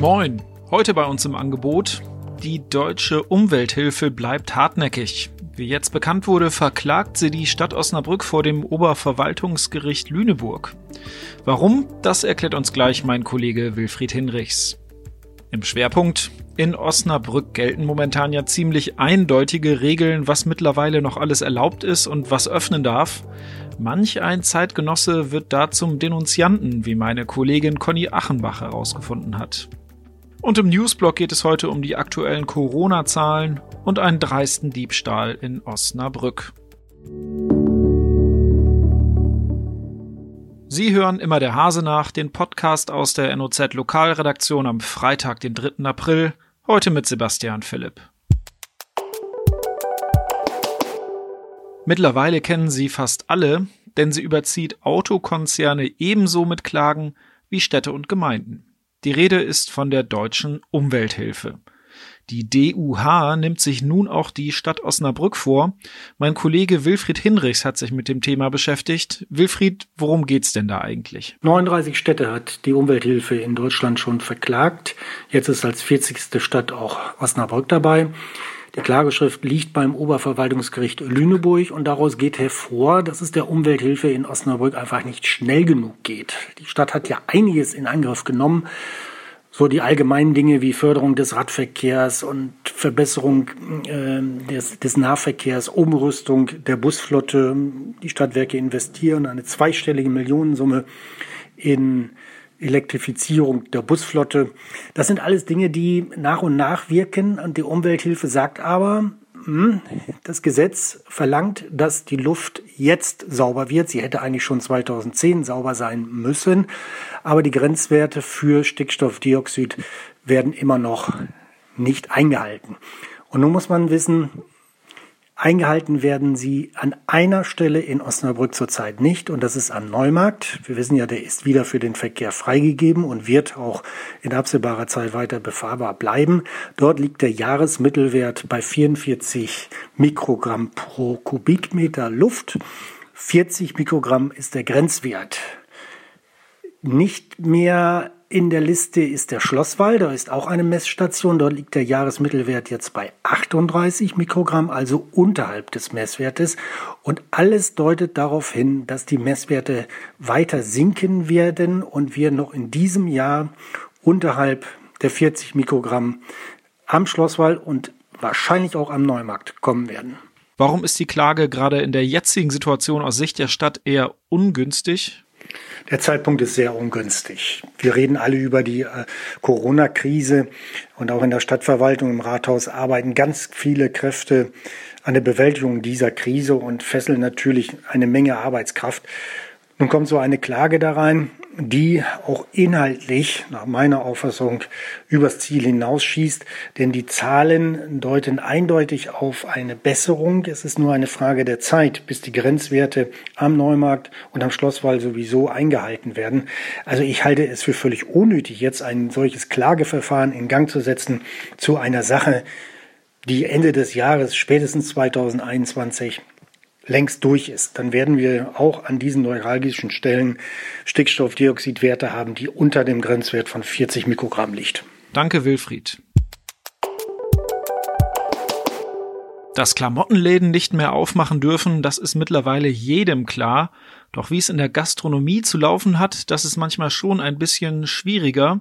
Moin, heute bei uns im Angebot. Die deutsche Umwelthilfe bleibt hartnäckig. Wie jetzt bekannt wurde, verklagt sie die Stadt Osnabrück vor dem Oberverwaltungsgericht Lüneburg. Warum? Das erklärt uns gleich mein Kollege Wilfried Hinrichs. Im Schwerpunkt in Osnabrück gelten momentan ja ziemlich eindeutige Regeln, was mittlerweile noch alles erlaubt ist und was öffnen darf. Manch ein Zeitgenosse wird da zum Denunzianten, wie meine Kollegin Conny Achenbach herausgefunden hat. Und im Newsblog geht es heute um die aktuellen Corona-Zahlen und einen dreisten Diebstahl in Osnabrück. Sie hören immer der Hase nach, den Podcast aus der NOZ Lokalredaktion am Freitag, den 3. April, heute mit Sebastian Philipp. Mittlerweile kennen sie fast alle, denn sie überzieht Autokonzerne ebenso mit Klagen wie Städte und Gemeinden. Die Rede ist von der deutschen Umwelthilfe. Die DUH nimmt sich nun auch die Stadt Osnabrück vor. Mein Kollege Wilfried Hinrichs hat sich mit dem Thema beschäftigt. Wilfried, worum geht's denn da eigentlich? 39 Städte hat die Umwelthilfe in Deutschland schon verklagt. Jetzt ist als 40. Stadt auch Osnabrück dabei. Die Klageschrift liegt beim Oberverwaltungsgericht Lüneburg und daraus geht hervor, dass es der Umwelthilfe in Osnabrück einfach nicht schnell genug geht. Die Stadt hat ja einiges in Angriff genommen. So die allgemeinen Dinge wie Förderung des Radverkehrs und Verbesserung äh, des, des Nahverkehrs, Umrüstung der Busflotte. Die Stadtwerke investieren eine zweistellige Millionensumme in Elektrifizierung der Busflotte. Das sind alles Dinge, die nach und nach wirken. Und die Umwelthilfe sagt aber, hm, das Gesetz verlangt, dass die Luft jetzt sauber wird. Sie hätte eigentlich schon 2010 sauber sein müssen. Aber die Grenzwerte für Stickstoffdioxid werden immer noch nicht eingehalten. Und nun muss man wissen, Eingehalten werden sie an einer Stelle in Osnabrück zurzeit nicht und das ist am Neumarkt. Wir wissen ja, der ist wieder für den Verkehr freigegeben und wird auch in absehbarer Zeit weiter befahrbar bleiben. Dort liegt der Jahresmittelwert bei 44 Mikrogramm pro Kubikmeter Luft. 40 Mikrogramm ist der Grenzwert. Nicht mehr in der Liste ist der Schlosswall, da ist auch eine Messstation. Dort liegt der Jahresmittelwert jetzt bei 38 Mikrogramm, also unterhalb des Messwertes. Und alles deutet darauf hin, dass die Messwerte weiter sinken werden und wir noch in diesem Jahr unterhalb der 40 Mikrogramm am Schlosswall und wahrscheinlich auch am Neumarkt kommen werden. Warum ist die Klage gerade in der jetzigen Situation aus Sicht der Stadt eher ungünstig? Der Zeitpunkt ist sehr ungünstig. Wir reden alle über die äh, Corona-Krise und auch in der Stadtverwaltung im Rathaus arbeiten ganz viele Kräfte an der Bewältigung dieser Krise und fesseln natürlich eine Menge Arbeitskraft. Nun kommt so eine Klage da rein, die auch inhaltlich nach meiner Auffassung übers Ziel hinausschießt, denn die Zahlen deuten eindeutig auf eine Besserung. Es ist nur eine Frage der Zeit, bis die Grenzwerte am Neumarkt und am Schlosswall sowieso eingehalten werden. Also ich halte es für völlig unnötig, jetzt ein solches Klageverfahren in Gang zu setzen zu einer Sache, die Ende des Jahres, spätestens 2021, längst durch ist, dann werden wir auch an diesen neuralgischen Stellen Stickstoffdioxidwerte haben, die unter dem Grenzwert von 40 Mikrogramm liegt. Danke, Wilfried. Dass Klamottenläden nicht mehr aufmachen dürfen, das ist mittlerweile jedem klar. Doch wie es in der Gastronomie zu laufen hat, das ist manchmal schon ein bisschen schwieriger.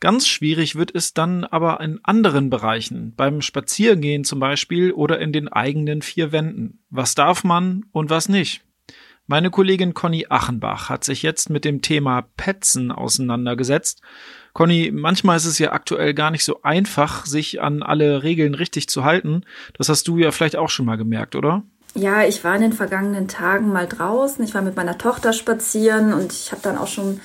Ganz schwierig wird es dann aber in anderen Bereichen, beim Spaziergehen zum Beispiel oder in den eigenen vier Wänden. Was darf man und was nicht? Meine Kollegin Conny Achenbach hat sich jetzt mit dem Thema Petzen auseinandergesetzt. Conny, manchmal ist es ja aktuell gar nicht so einfach, sich an alle Regeln richtig zu halten. Das hast du ja vielleicht auch schon mal gemerkt, oder? Ja, ich war in den vergangenen Tagen mal draußen. Ich war mit meiner Tochter spazieren und ich habe dann auch schon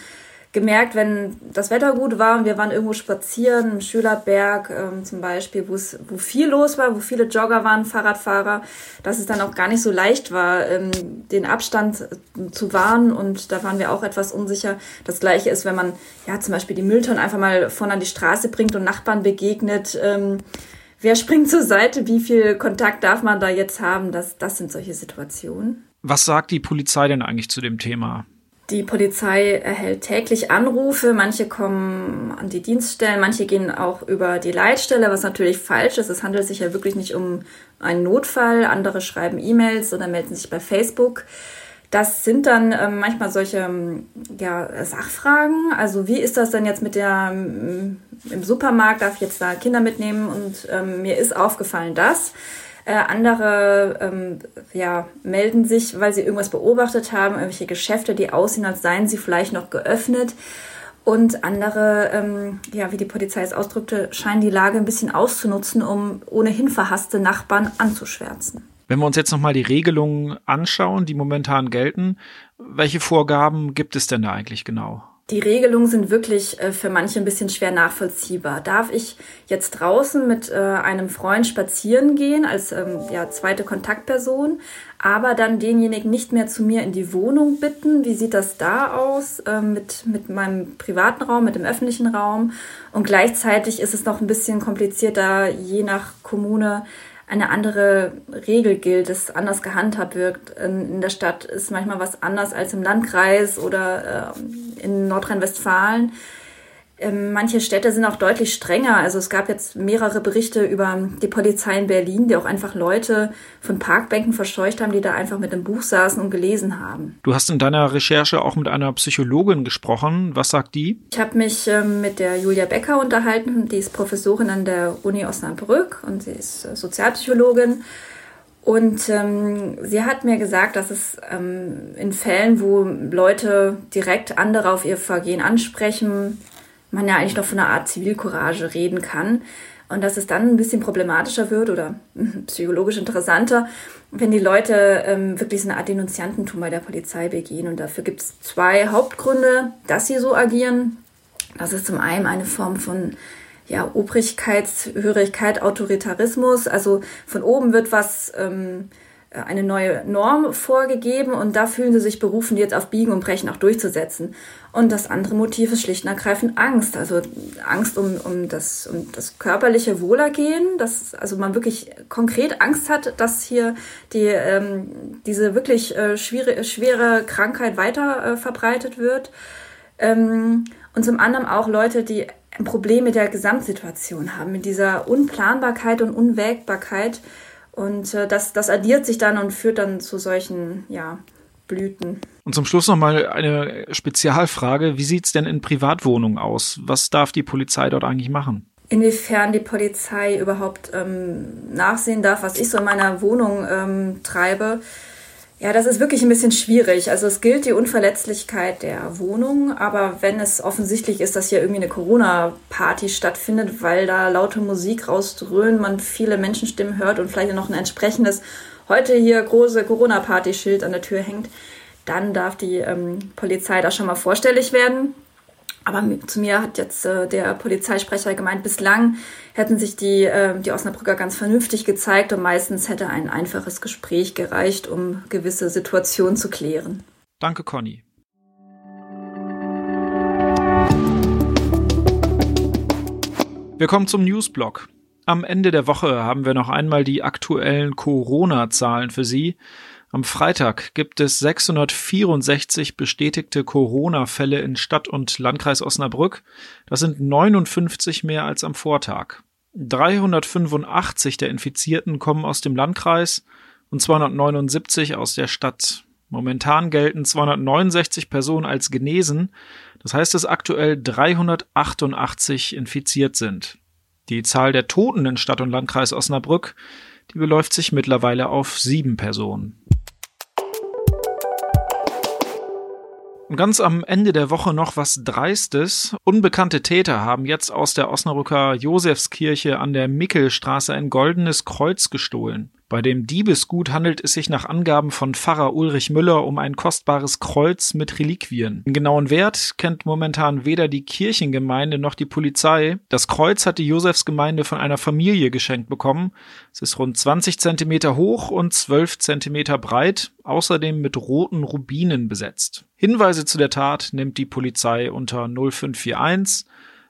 gemerkt, wenn das Wetter gut war und wir waren irgendwo spazieren, im Schülerberg ähm, zum Beispiel, wo viel los war, wo viele Jogger waren, Fahrradfahrer, dass es dann auch gar nicht so leicht war, ähm, den Abstand äh, zu wahren und da waren wir auch etwas unsicher. Das gleiche ist, wenn man ja zum Beispiel die Mülltonnen einfach mal vorne an die Straße bringt und Nachbarn begegnet. Ähm, wer springt zur Seite? Wie viel Kontakt darf man da jetzt haben? Das, das sind solche Situationen. Was sagt die Polizei denn eigentlich zu dem Thema? Die Polizei erhält täglich Anrufe, manche kommen an die Dienststellen, manche gehen auch über die Leitstelle, was natürlich falsch ist. Es handelt sich ja wirklich nicht um einen Notfall. Andere schreiben E-Mails oder melden sich bei Facebook. Das sind dann ähm, manchmal solche ähm, ja, Sachfragen. Also wie ist das denn jetzt mit der ähm, im Supermarkt darf ich jetzt da Kinder mitnehmen und ähm, mir ist aufgefallen, dass äh, andere ähm, ja, melden sich, weil sie irgendwas beobachtet haben, irgendwelche Geschäfte, die aussehen, als seien sie vielleicht noch geöffnet. Und andere, ähm, ja, wie die Polizei es ausdrückte, scheinen die Lage ein bisschen auszunutzen, um ohnehin verhasste Nachbarn anzuschwärzen. Wenn wir uns jetzt nochmal die Regelungen anschauen, die momentan gelten, welche Vorgaben gibt es denn da eigentlich genau? Die Regelungen sind wirklich äh, für manche ein bisschen schwer nachvollziehbar. Darf ich jetzt draußen mit äh, einem Freund spazieren gehen als ähm, ja, zweite Kontaktperson, aber dann denjenigen nicht mehr zu mir in die Wohnung bitten? Wie sieht das da aus äh, mit, mit meinem privaten Raum, mit dem öffentlichen Raum? Und gleichzeitig ist es noch ein bisschen komplizierter, je nach Kommune eine andere Regel gilt, es anders gehandhabt wird. In, der Stadt ist manchmal was anders als im Landkreis oder äh, in Nordrhein-Westfalen. Ähm, manche Städte sind auch deutlich strenger. Also es gab jetzt mehrere Berichte über die Polizei in Berlin, die auch einfach Leute von Parkbänken verscheucht haben, die da einfach mit einem Buch saßen und gelesen haben. Du hast in deiner Recherche auch mit einer Psychologin gesprochen. Was sagt die? Ich habe mich ähm, mit der Julia Becker unterhalten. Die ist Professorin an der Uni Osnabrück und sie ist äh, Sozialpsychologin. Und ähm, sie hat mir gesagt, dass es ähm, in Fällen, wo Leute direkt andere auf ihr Vergehen ansprechen, man ja eigentlich noch von einer Art Zivilcourage reden kann. Und dass es dann ein bisschen problematischer wird oder psychologisch interessanter, wenn die Leute ähm, wirklich so eine Art Denunziantentum bei der Polizei begehen. Und dafür gibt es zwei Hauptgründe, dass sie so agieren. Das ist zum einen eine Form von ja, Obrigkeitshörigkeit, Autoritarismus. Also von oben wird was ähm, äh, eine neue Norm vorgegeben und da fühlen sie sich berufen, die jetzt auf Biegen und Brechen auch durchzusetzen. Und das andere Motiv ist schlicht und ergreifend Angst. Also Angst um, um, das, um das körperliche Wohlergehen, dass also man wirklich konkret Angst hat, dass hier die, ähm, diese wirklich äh, schwere, schwere Krankheit weiter äh, verbreitet wird. Ähm, und zum anderen auch Leute, die ein Problem mit der Gesamtsituation haben, mit dieser Unplanbarkeit und Unwägbarkeit und äh, das, das addiert sich dann und führt dann zu solchen, ja, Blüten. Und zum Schluss nochmal eine Spezialfrage. Wie sieht es denn in Privatwohnungen aus? Was darf die Polizei dort eigentlich machen? Inwiefern die Polizei überhaupt ähm, nachsehen darf, was ich so in meiner Wohnung ähm, treibe, ja, das ist wirklich ein bisschen schwierig. Also es gilt die Unverletzlichkeit der Wohnung, aber wenn es offensichtlich ist, dass hier irgendwie eine Corona-Party stattfindet, weil da laute Musik rausdröhnt, man viele Menschenstimmen hört und vielleicht noch ein entsprechendes heute hier große Corona-Party-Schild an der Tür hängt, dann darf die ähm, Polizei da schon mal vorstellig werden. Aber zu mir hat jetzt äh, der Polizeisprecher gemeint, bislang hätten sich die, äh, die Osnabrücker ganz vernünftig gezeigt und meistens hätte ein einfaches Gespräch gereicht, um gewisse Situationen zu klären. Danke, Conny. Wir kommen zum Newsblock. Am Ende der Woche haben wir noch einmal die aktuellen Corona-Zahlen für Sie. Am Freitag gibt es 664 bestätigte Corona-Fälle in Stadt und Landkreis Osnabrück. Das sind 59 mehr als am Vortag. 385 der Infizierten kommen aus dem Landkreis und 279 aus der Stadt. Momentan gelten 269 Personen als genesen. Das heißt, dass aktuell 388 infiziert sind. Die Zahl der Toten in Stadt und Landkreis Osnabrück, die beläuft sich mittlerweile auf sieben Personen. Und ganz am Ende der Woche noch was Dreistes. Unbekannte Täter haben jetzt aus der Osnabrücker Josefskirche an der Mickelstraße ein goldenes Kreuz gestohlen. Bei dem Diebesgut handelt es sich nach Angaben von Pfarrer Ulrich Müller um ein kostbares Kreuz mit Reliquien. Den genauen Wert kennt momentan weder die Kirchengemeinde noch die Polizei. Das Kreuz hat die Josefsgemeinde von einer Familie geschenkt bekommen. Es ist rund 20 Zentimeter hoch und 12 Zentimeter breit, außerdem mit roten Rubinen besetzt. Hinweise zu der Tat nimmt die Polizei unter 0541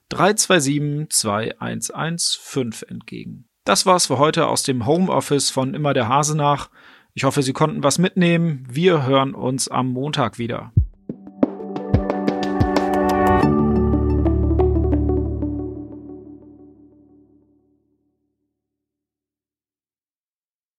327 2115 entgegen. Das war's für heute aus dem Homeoffice von Immer der Hase nach. Ich hoffe, Sie konnten was mitnehmen. Wir hören uns am Montag wieder.